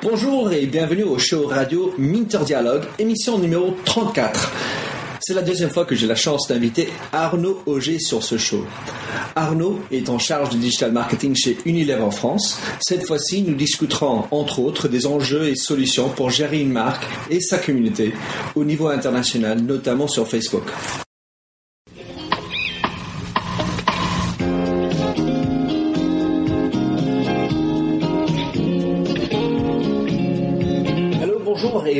Bonjour et bienvenue au show radio Minter Dialogue, émission numéro 34. C'est la deuxième fois que j'ai la chance d'inviter Arnaud Auger sur ce show. Arnaud est en charge du digital marketing chez Unilever en France. Cette fois-ci, nous discuterons entre autres des enjeux et solutions pour gérer une marque et sa communauté au niveau international, notamment sur Facebook.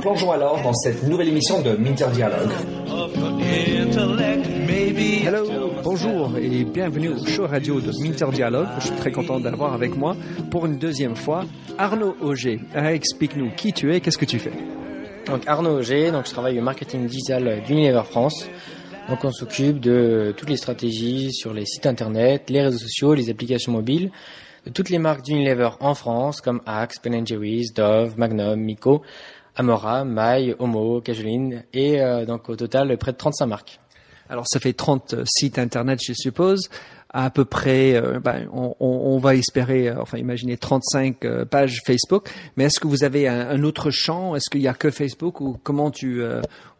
Plongeons alors dans cette nouvelle émission de Minter Dialogue. Hello, bonjour et bienvenue au show radio de Minter Dialogue. Je suis très content d'avoir avec moi pour une deuxième fois Arnaud Auger. Explique-nous qui tu es, qu'est-ce que tu fais? Donc Arnaud Auger, donc je travaille au marketing digital d'Unilever France. Donc on s'occupe de toutes les stratégies sur les sites internet, les réseaux sociaux, les applications mobiles, de toutes les marques d'Unilever en France comme Axe, Ben Jerry's, Dove, Magnum, Miko, Amora, Maille, Homo, Cajoline et euh, donc au total près de 35 marques. Alors ça fait 30 euh, sites internet je suppose, à peu près, euh, ben, on, on, va espérer, enfin imaginer 35 pages Facebook, mais est-ce que vous avez un, autre champ? Est-ce qu'il n'y a que Facebook ou comment tu,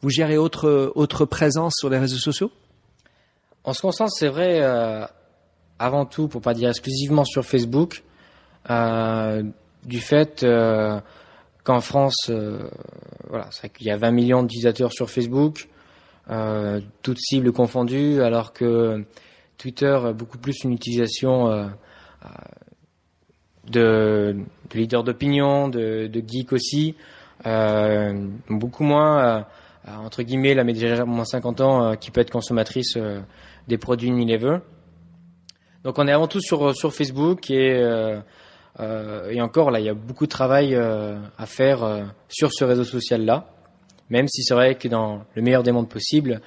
vous gérez autre, autre présence sur les réseaux sociaux? On se concentre, c'est vrai, avant tout, pour pas dire exclusivement sur Facebook, du fait qu'en France, euh, voilà, c'est y a 20 millions d'utilisateurs sur Facebook, euh, toutes cibles confondues, alors que Twitter a beaucoup plus une utilisation euh, de, de leaders d'opinion, de, de geeks aussi, beaucoup moins entre guillemets la médias moins 50 ans qui peut être consommatrice des produits Unilever. Donc on est avant tout sur sur Facebook et euh, et encore, là, il y a beaucoup de travail euh, à faire euh, sur ce réseau social-là, même si c'est vrai que dans le meilleur des mondes possibles,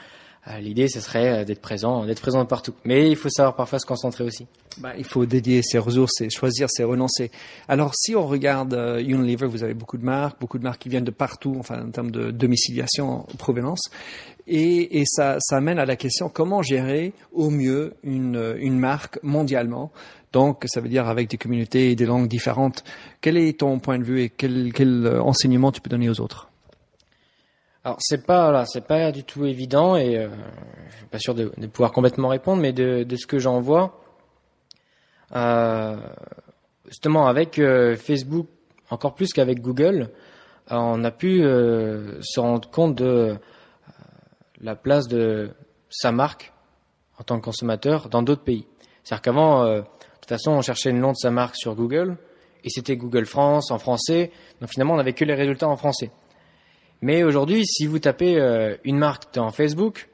l'idée, ce serait d'être présent, d'être présent partout. Mais il faut savoir parfois se concentrer aussi. Bah, il faut dédier ses ressources et choisir ses renoncer. Alors, si on regarde Unilever, vous avez beaucoup de marques, beaucoup de marques qui viennent de partout, enfin, en termes de domiciliation, provenance. Et, ça, ça amène à la question comment gérer au mieux une marque mondialement donc, ça veut dire avec des communautés et des langues différentes. Quel est ton point de vue et quel, quel euh, enseignement tu peux donner aux autres? Alors c'est pas là, c'est pas du tout évident et euh, je suis pas sûr de, de, pouvoir complètement répondre, mais de, de ce que j'en vois, euh, justement avec euh, Facebook encore plus qu'avec Google, euh, on a pu se rendre compte de la place de sa marque en tant que consommateur dans d'autres pays. C'est-à-dire qu'avant toute façon, on cherchait le nom de sa marque sur Google, et c'était Google France en français. Donc finalement, on n'avait que les résultats en français. Mais aujourd'hui, si vous tapez euh, une marque dans Facebook,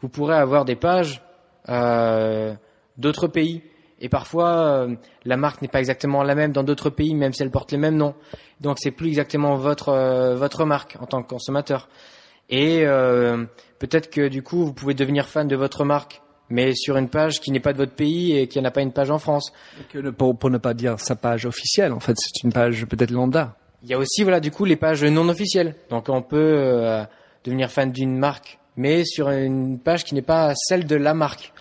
vous pourrez avoir des pages euh, d'autres pays. Et parfois, euh, la marque n'est pas exactement la même dans d'autres pays, même si elle porte les mêmes noms. Donc, c'est plus exactement votre marque en tant que consommateur. Et peut-être que du coup, vous pouvez devenir fan de votre marque mais sur une page qui n'est pas de votre pays et qui n'a pas une page en France. pour, pour, ne pas dire sa page officielle, en fait, c'est une page peut-être lambda. Il y a aussi, voilà, du coup, les pages non officielles. Donc, on peut euh, devenir fan d'une marque, mais sur une page qui n'est pas celle de la marque.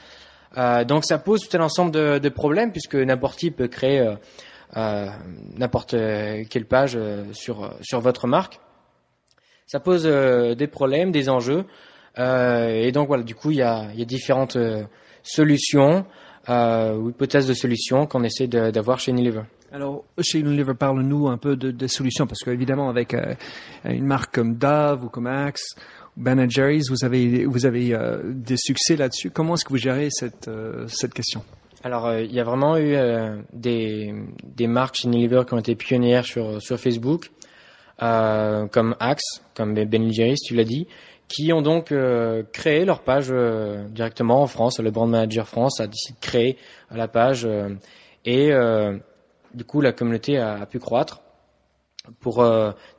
Euh, donc, ça pose tout un ensemble de, de problèmes puisque n'importe qui peut créer euh, euh n'importe quelle page sur sur votre marque. Ça pose des problèmes, des enjeux. Euh, et donc voilà, du coup, il y a, il y a différentes euh, solutions euh, ou hypothèses de solutions qu'on essaie d'avoir chez Unilever. Alors, chez Unilever, parle-nous un peu de, des solutions, parce qu'évidemment, avec une marque comme Dove ou comme Axe, Ben Jerry's, vous avez, vous avez des succès là-dessus. Comment est-ce que vous gérez cette, cette question? Alors, il y a vraiment eu des, des marques chez Unilever qui ont été pionnières sur, sur Facebook, comme Axe, comme Ben Jerry's, tu l'as dit, qui ont donc euh, créé leur page euh, directement en France. Le brand manager France a décidé de créer la page euh, et du coup la communauté a, pu croître. pour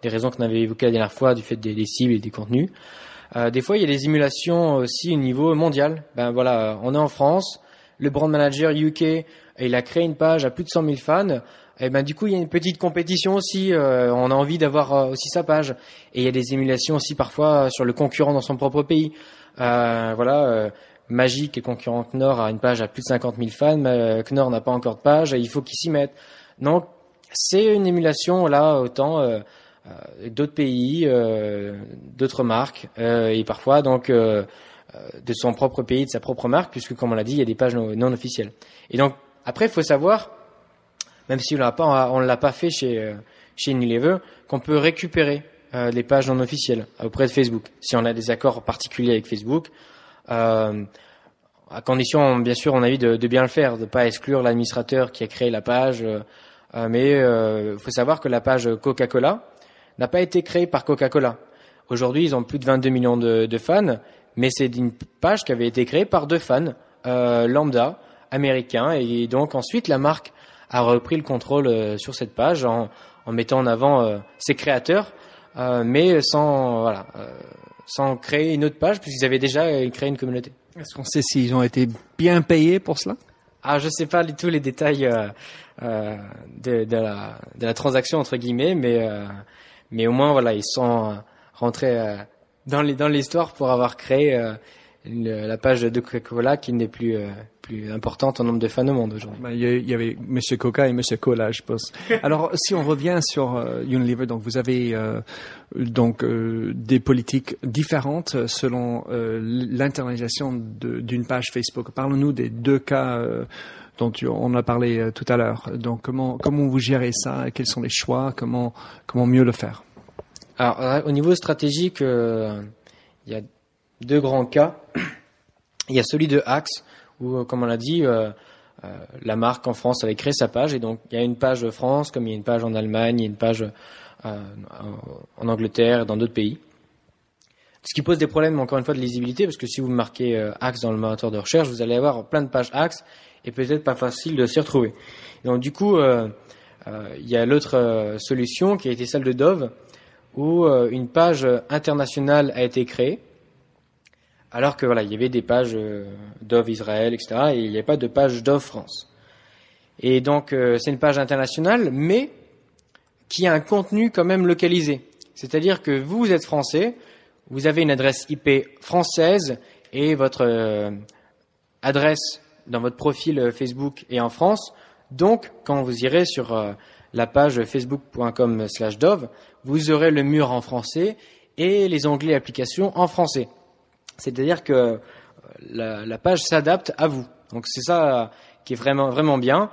des raisons qu'on avait évoquées la dernière fois, du fait des, des cibles et des contenus. des fois, il y a des émulations aussi au niveau mondial. Ben voilà, on est en France, le brand manager UK, il a créé une page à plus de 100 000 fans. Et ben du coup, il y a une petite compétition aussi. on a envie d'avoir aussi sa page. Et il y a des émulations aussi parfois sur le concurrent dans son propre pays. voilà Magic et concurrent Knorr a une page à plus de 50 000 fans, mais Knorr n'a pas encore de page, il faut qu'ils s'y mettent. Donc c'est une émulation là autant euh, euh d'autres pays, euh, d'autres marques, euh, et parfois donc euh, de son propre pays, de sa propre marque, puisque comme on l'a dit, il y a des pages non, officielles. Et donc après, il faut savoir, même si on l'a pas, on l'a pas fait chez chez Unilever, qu'on peut récupérer les pages non officielles auprès de Facebook. Si on a des accords particuliers avec Facebook, euh, à condition, bien sûr, on a envie de, bien le faire, de pas exclure l'administrateur qui a créé la page. Euh, euh mais il euh, faut savoir que la page Coca-Cola n'a pas été créée par Coca-Cola. Aujourd'hui, ils ont plus de 22 millions de, de fans, mais c'est une page qui avait été créée par deux fans euh, lambda américains, et donc ensuite la marque a repris le contrôle sur cette page en, en mettant en avant ses créateurs, mais sans voilà sans créer une autre page puisqu'ils avaient déjà euh, créé une communauté. Est-ce qu'on sait s'ils ont été bien payés pour cela? Ah, je sais pas tous les détails euh, euh, de, de, la, de la transaction entre guillemets, mais euh, mais au moins voilà, ils sont rentrés euh, dans les dans l'histoire pour avoir créé la page de Coca-Cola qui n'est plus plus importante en nombre de fans au monde aujourd'hui. Ben, il y avait Monsieur Coca et Monsieur Cola, je pense. Alors, si on revient sur euh, Unilever, donc vous avez euh, donc euh, des politiques différentes selon l'internalisation d'une page Facebook. Parlons-nous des deux cas dont on a parlé tout à l'heure. Donc, comment comment vous gérez ça? Quels sont les choix? Comment comment mieux le faire? Alors, au niveau stratégique, il y a deux grands cas. Il y a celui de Axe où, euh, comme on l'a dit, euh, euh, la marque en France avait créé sa page et donc il y a une page France comme il y a une page en Allemagne, il y a une page en Angleterre, dans d'autres pays. Ce qui pose des problèmes encore une fois de lisibilité parce que si vous marquez Axe dans le moteur de recherche, vous allez avoir plein de pages Axe et peut-être pas facile de s'y retrouver. donc du coup, il y a l'autre solution qui a été celle de Dove où une page internationale a été créée alors que voilà, il y avait des pages euh, Dove Israël, etc. Et il n'y a pas de page Dove France. Et donc euh, c'est une page internationale, mais qui a un contenu quand même localisé. C'est-à-dire que vous êtes français, vous avez une adresse IP française et votre euh, adresse dans votre profil Facebook est en France. Donc, quand vous irez sur la page facebook.com/dove, vous aurez le mur en français et les onglets applications en français. C'est-à-dire que euh, la, page s'adapte à vous. Donc c'est ça qui est vraiment vraiment bien.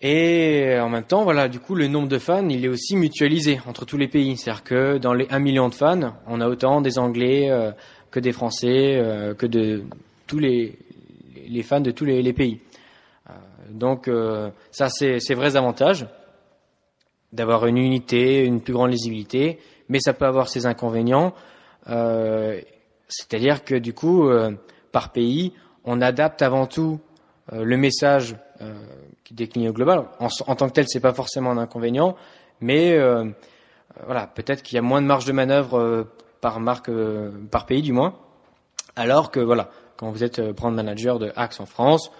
Et en même temps, voilà, du coup, le nombre de fans, il est aussi mutualisé entre tous les pays. C'est-à-dire que dans les 1 million de fans, on a autant des Anglais euh, que des Français, euh, que de tous les, fans de tous les, pays. donc ça, c'est vrais avantages d'avoir une unité, une plus grande lisibilité, mais ça peut avoir ses inconvénients. C'est-à-dire que du coup, euh, par pays, on adapte avant tout euh, le message euh, qui décline au global. En, tant que tel, c'est pas forcément un inconvénient, mais voilà, peut-être qu'il y a moins de marge de manœuvre par marque, par pays du moins. Alors que voilà, quand vous êtes brand manager de Axe en France,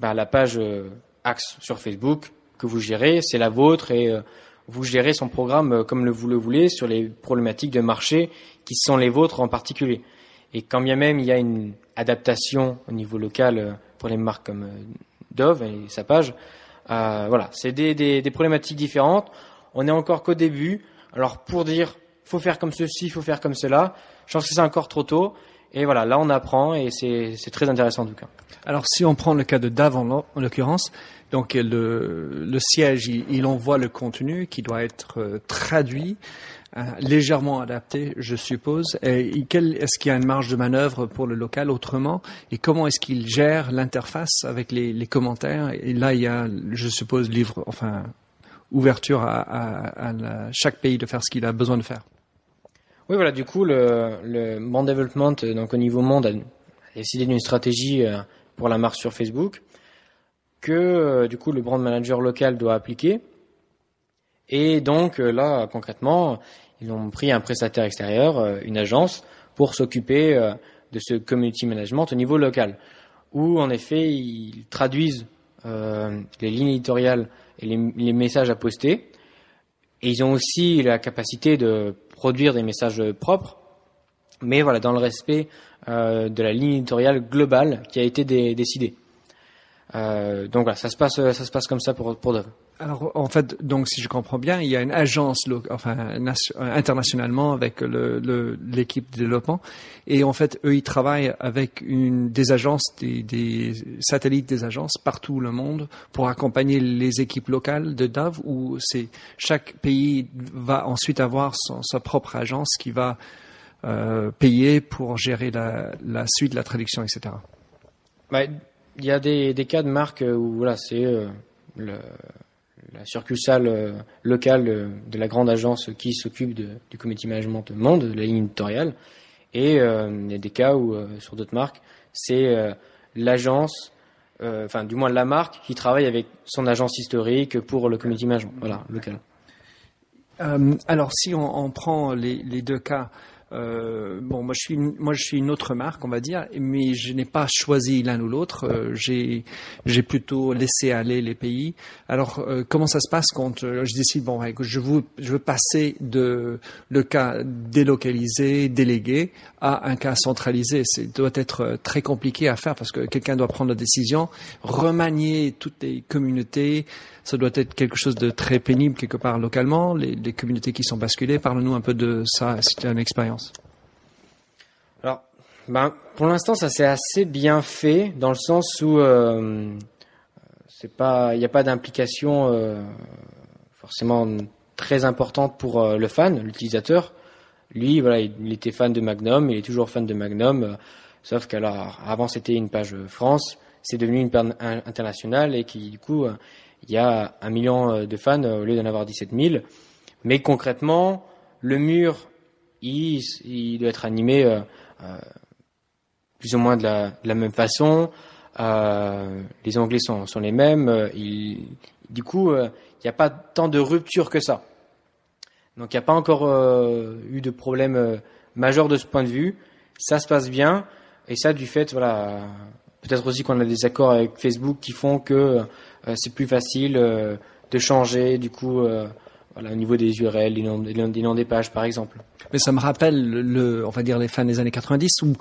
ben, la page Axe sur Facebook que vous gérez, c'est la vôtre et vous gérez son programme comme vous le voulez sur les problématiques de marché qui sont les vôtres en particulier. Et quand bien même il y a une adaptation au niveau local euh, pour les marques comme euh, Dove et sa page, euh, voilà, c'est des, des, des, problématiques différentes. On est encore qu'au début. Alors pour dire faut faire comme ceci, faut faire comme cela, je pense que c'est encore trop tôt. Et voilà, là on apprend et c'est très intéressant en tout cas. Alors si on prend le cas de Dove en, l'occurrence, donc le, le siège, il, envoie le contenu qui doit être euh, traduit légèrement adapté, je suppose. Est-ce qu'il y a une marge de manœuvre pour le local autrement? Et comment est-ce qu'il gère l'interface avec les, les, commentaires? Et là, il y a, je suppose, livre, enfin, ouverture à, à, à chaque pays de faire ce qu'il a besoin de faire. Oui, voilà. Du coup, le, le Brand Development, donc au niveau monde, a décidé d'une stratégie euh, pour la marque sur Facebook que, euh, du coup, le brand manager local doit appliquer Et donc là, concrètement, ils ont pris un prestataire extérieur, une agence, pour s'occuper de ce community management au niveau local, où en effet ils traduisent les lignes éditoriales et les, messages à poster. Et ils ont aussi la capacité de produire des messages propres, mais voilà, dans le respect euh, de la ligne éditoriale globale qui a été décidée. Euh, donc voilà, ça se passe, ça se passe comme ça pour pour Dove. Alors en fait, donc si je comprends bien, il y a une agence enfin internationalement avec le, l'équipe de développement et en fait eux ils travaillent avec une des agences des, des satellites des agences partout le monde pour accompagner les équipes locales de Dove où c'est chaque pays va ensuite avoir son, sa propre agence qui va euh, payer pour gérer la, la suite, la traduction, etc. Bah, il y a des, des cas de marques où voilà c'est euh, le la succursale euh, locale de la grande agence qui s'occupe du comité management monde, de la ligne éditoriale. Et euh, il y a des cas où, euh, sur d'autres marques, c'est l'agence, enfin du moins la marque, qui travaille avec son agence historique pour le comité management, voilà, local. alors si on, on prend les, les, deux cas, euh, bon, moi je suis moi je suis une autre marque, on va dire, mais je n'ai pas choisi l'un ou l'autre. Euh, j'ai j'ai plutôt laissé aller les pays. Alors euh, comment ça se passe quand je décide bon, je veux je veux passer de le cas délocalisé, délégué à un cas centralisé. C'est doit être très compliqué à faire parce que quelqu'un doit prendre la décision, remanier toutes les communautés ça doit être quelque chose de très pénible quelque part localement, les, communautés qui sont basculées. Parle-nous un peu de ça, c'était une expérience. Alors, ben, pour l'instant, ça s'est assez bien fait dans le sens où euh, c'est pas, il n'y a pas d'implication euh, forcément très importante pour euh, le fan, l'utilisateur. Lui, il, était fan de Magnum, il est toujours fan de Magnum, sauf qu'alors avant c'était une page France, c'est devenu une page internationale et qui du coup il y a un million euh, de fans euh, au lieu d'en avoir 17 000. Mais concrètement, le mur, il, il doit être animé euh, euh, plus ou moins de la, de la même façon. Euh, les onglets sont, sont les mêmes. Il, du coup, il n'y a pas tant de rupture que ça. Donc il n'y a pas encore eu de problème majeur de ce point de vue. Ça se passe bien. Et ça, du fait, voilà, peut-être aussi qu'on a des accords avec Facebook qui font que euh, c'est plus facile euh, de changer du coup euh, voilà, au niveau des URL, des noms, des pages par exemple. Mais ça me rappelle, le, on va dire, les fins des années 90 où,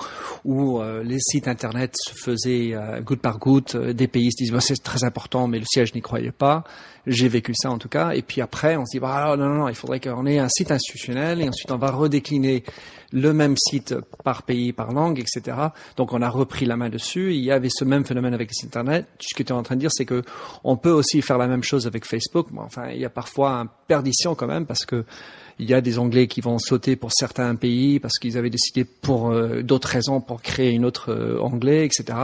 où les sites internet se faisaient goutte par goutte. des pays se disent bah, c'est très important, mais le siège n'y croyait pas. J'ai vécu ça en tout cas. Et puis après, on se dit bah, non, non, non, il faudrait qu'on ait un site institutionnel et ensuite on va redécliner le même site par pays, par langue, etc. Donc on a repris la main dessus. Il y avait ce même phénomène avec internet. Ce que tu es en train de dire, c'est que on peut aussi faire la même chose avec Facebook. Mais enfin, il y a parfois un perdition quand même parce que il y a des Anglais qui vont sauter pour certains pays parce qu'ils avaient décidé pour euh, d'autres raisons pour créer une autre euh, anglais, etc.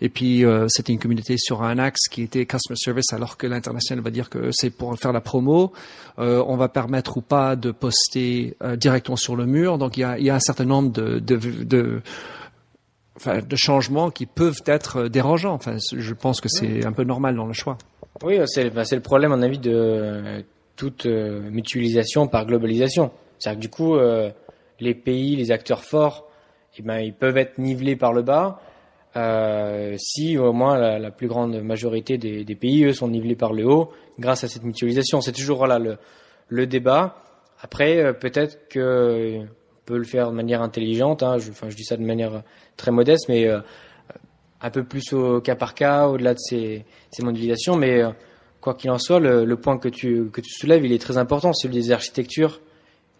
Et puis euh, c'était une communauté sur un axe qui était customer service, alors que l'international va dire que c'est pour faire la promo. on va permettre ou pas de poster directement sur le mur. Donc il y a, il y a un certain nombre de, de, changements qui peuvent être dérangeants. Enfin, je pense que c'est un peu normal dans le choix. Oui, c'est bah, le problème, à mon avis, de toute euh, mutualisation par globalisation. C'est-à-dire que du coup, euh, les pays, les acteurs forts, eh ben, ils peuvent être nivelés par le bas. Euh, si au moins la, plus grande majorité des, pays, eux, sont nivelés par le haut grâce à cette mutualisation. C'est toujours voilà, le, le débat. Après, peut-être que peut le faire de manière intelligente. Hein, je, enfin, je dis ça de manière très modeste, mais euh, un peu plus au cas par cas, au-delà de ces, ces modélisations. Mais quoi qu'il en soit, le, point que tu, que tu soulèves, il est très important, celui des architectures,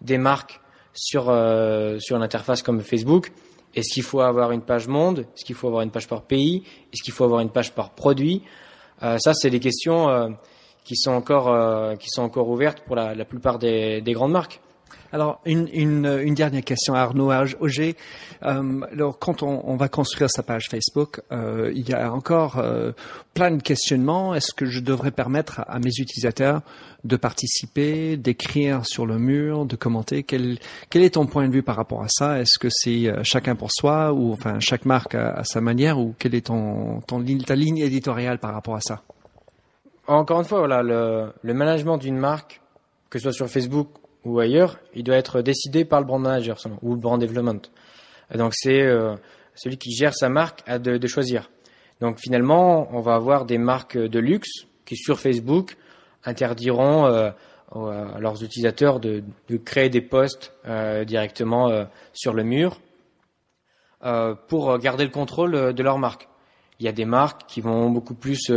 des marques sur, euh, sur une interface comme Facebook. Est-ce qu'il faut avoir une page monde? Est-ce qu'il faut avoir une page par pays? Est-ce qu'il faut avoir une page par produit? Euh, Ça, c'est des questions euh, qui, sont encore, euh, qui sont encore ouvertes pour la, la plupart des, des grandes marques. Alors, une, une, une, dernière question à Arnaud Auger. Euh, alors, quand on, on, va construire sa page Facebook, euh, il y a encore euh, plein de questionnements. Est-ce que je devrais permettre à, mes utilisateurs de participer, d'écrire sur le mur, de commenter? Quel, quel, est ton point de vue par rapport à ça? Est-ce que c'est euh, chacun pour soi ou enfin chaque marque à, sa manière ou quelle est ton, ton, ta ligne éditoriale par rapport à ça? Encore une fois, voilà, le, le management d'une marque que ce soit sur Facebook ou ailleurs, il doit être décidé par le brand manager ou le brand development. donc c'est euh, celui qui gère sa marque à de, choisir. Donc finalement, on va avoir des marques de luxe qui sur Facebook interdiront euh, à leurs utilisateurs de, créer des posts euh, directement sur le mur pour garder le contrôle de leur marque. Il y a des marques qui vont beaucoup plus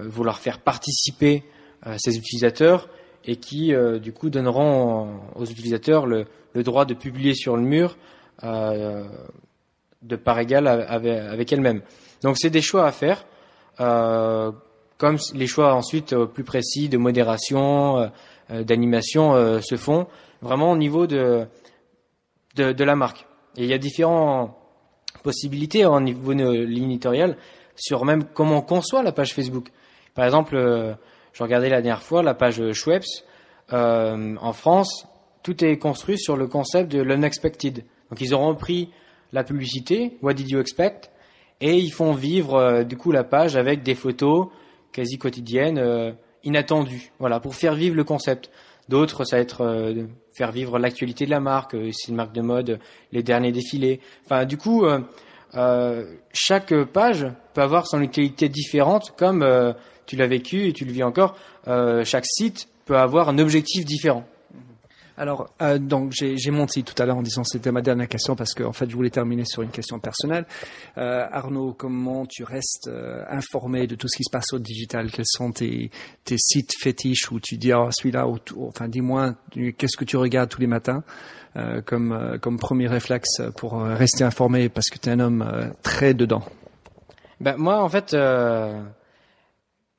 vouloir faire participer ces utilisateurs et qui euh, du coup donneront aux utilisateurs le, droit de publier sur le mur euh, de part égale avec, elles-mêmes. Donc c'est des choix à faire, euh, comme les choix ensuite plus précis de modération, d'animation se font vraiment au niveau de, de, la marque. Et il y a différentes possibilités au niveau de sur même comment on conçoit la page Facebook. Par exemple, je regardais la dernière fois la page Schweppes. Euh, en France, tout est construit sur le concept de l'unexpected. Donc ils ont repris la publicité, What did you expect, et ils font vivre euh, du coup la page avec des photos quasi quotidiennes, euh, inattendues. Voilà, pour faire vivre le concept. D'autres, ça va être euh, faire vivre l'actualité de la marque, c'est une marque de mode, les derniers défilés. Enfin, du coup, chaque page peut avoir son utilité différente, comme tu l'as vécu et tu le vis encore, euh, chaque site peut avoir un objectif différent. Alors, euh, donc j'ai menti tout à l'heure en disant c'était ma dernière question parce qu'en en fait je voulais terminer sur une question personnelle. Euh, Arnaud, comment tu restes euh, informé de tout ce qui se passe au digital? Quels sont tes, tes sites fétiches où tu dis oh, celui-là enfin dis-moi qu'est-ce que tu regardes tous les matins euh, comme euh, comme premier réflexe pour rester informé parce que tu es un homme très dedans? Ben moi en fait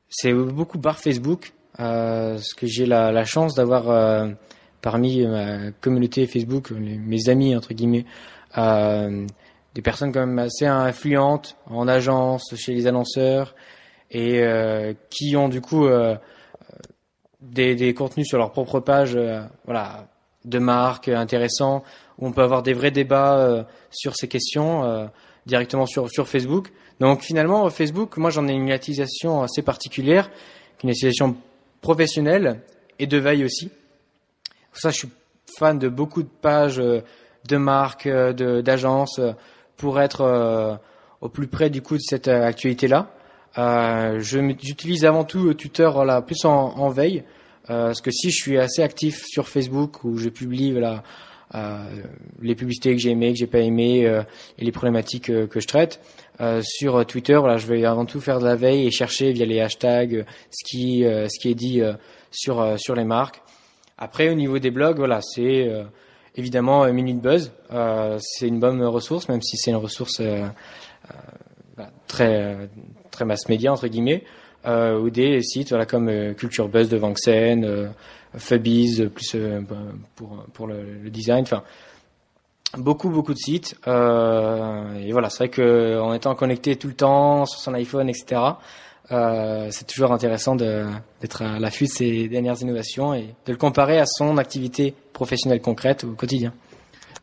c'est beaucoup par Facebook, euh, parce que j'ai la, la, chance d'avoir euh, parmi ma communauté Facebook, mes amis entre guillemets, euh, des personnes quand même assez influentes en agence, chez les annonceurs, et euh, qui ont du coup euh, des, des, contenus sur leur propre page, voilà, de marques intéressants, où on peut avoir des vrais débats sur ces questions directement sur, sur Facebook. Donc finalement, Facebook, moi j'en ai une utilisation assez particulière, une utilisation professionnelle et de veille aussi. Ça, je suis fan de beaucoup de pages euh, de marques, euh, d'agences, euh, pour être au plus près du coup de cette actualité-là. Euh, J'utilise avant tout Twitter voilà, plus en, veille, parce que si je suis assez actif sur Facebook où je publie voilà, les publicités que j'ai aimées, que j'ai pas aimées euh, et les problématiques euh, que je traite. sur Twitter, voilà, je vais avant tout faire de la veille et chercher via les hashtags ce qui ce qui est dit sur sur les marques. Après, au niveau des blogs, voilà, c'est évidemment Minute Buzz. c'est une bonne ressource, même si c'est une ressource très très mass média entre guillemets, ou des sites voilà comme Culture Buzz de Vincennes, Fubbies plus euh, bah, pour pour le, design. Enfin, beaucoup beaucoup de sites. Euh, et voilà, c'est vrai que en étant connecté tout le temps sur son iPhone, etc. Euh, c'est toujours intéressant d'être à l'affût de ces dernières innovations et de le comparer à son activité professionnelle concrète au quotidien.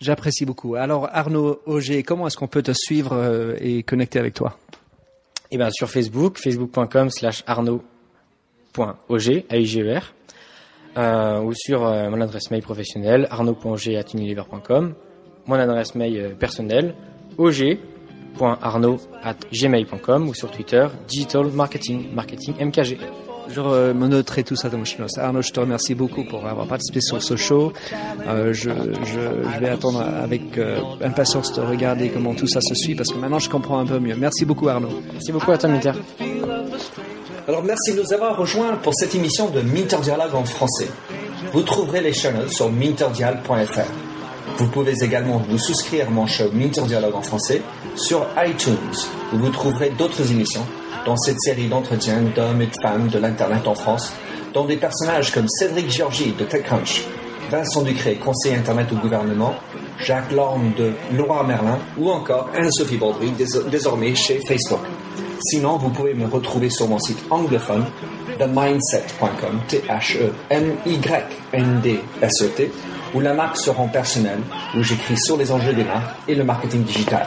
J'apprécie beaucoup. Alors Arnaud Auger, comment est-ce qu'on peut te suivre euh, et connecter avec toi? Eh bien sur Facebook, facebook.com slash arnaud.auger, a e euh, ou sur euh, mon adresse mail professionnelle arnaud.g.unilever.com, mon adresse mail euh, personnelle og.arnaud.gmail.com ou sur Twitter digital marketing marketing mkg. Je me noterai tout ça dans mon chinois. Arnaud, je te remercie beaucoup pour avoir participé sur ce show. Euh, je, je, je, vais attendre avec euh, impatience de regarder comment tout ça se suit parce que maintenant je comprends un peu mieux. Merci beaucoup Arnaud. Merci beaucoup à toi Minter. Alors merci de nous avoir rejoints pour cette émission de Minter Dialogue en français. Vous trouverez les chaînes sur minterdial.fr. Vous pouvez également vous souscrire à mon show Minter Dialogue en français sur iTunes, où vous trouverez d'autres émissions dans cette série d'entretiens d'hommes et de femmes de l'Internet en France, dont des personnages comme Cédric Georgie de TechCrunch, Vincent Ducré, conseiller Internet au gouvernement, Jacques Lorme de Laura Merlin ou encore Anne-Sophie Baudry, désormais chez Facebook. Sinon, vous pouvez me retrouver sur mon site anglophone, themindset.com, T-H-E-M-Y-N-D-S-E-T, où la marque se rend personnelle, où j'écris sur les enjeux des marques et le marketing digital.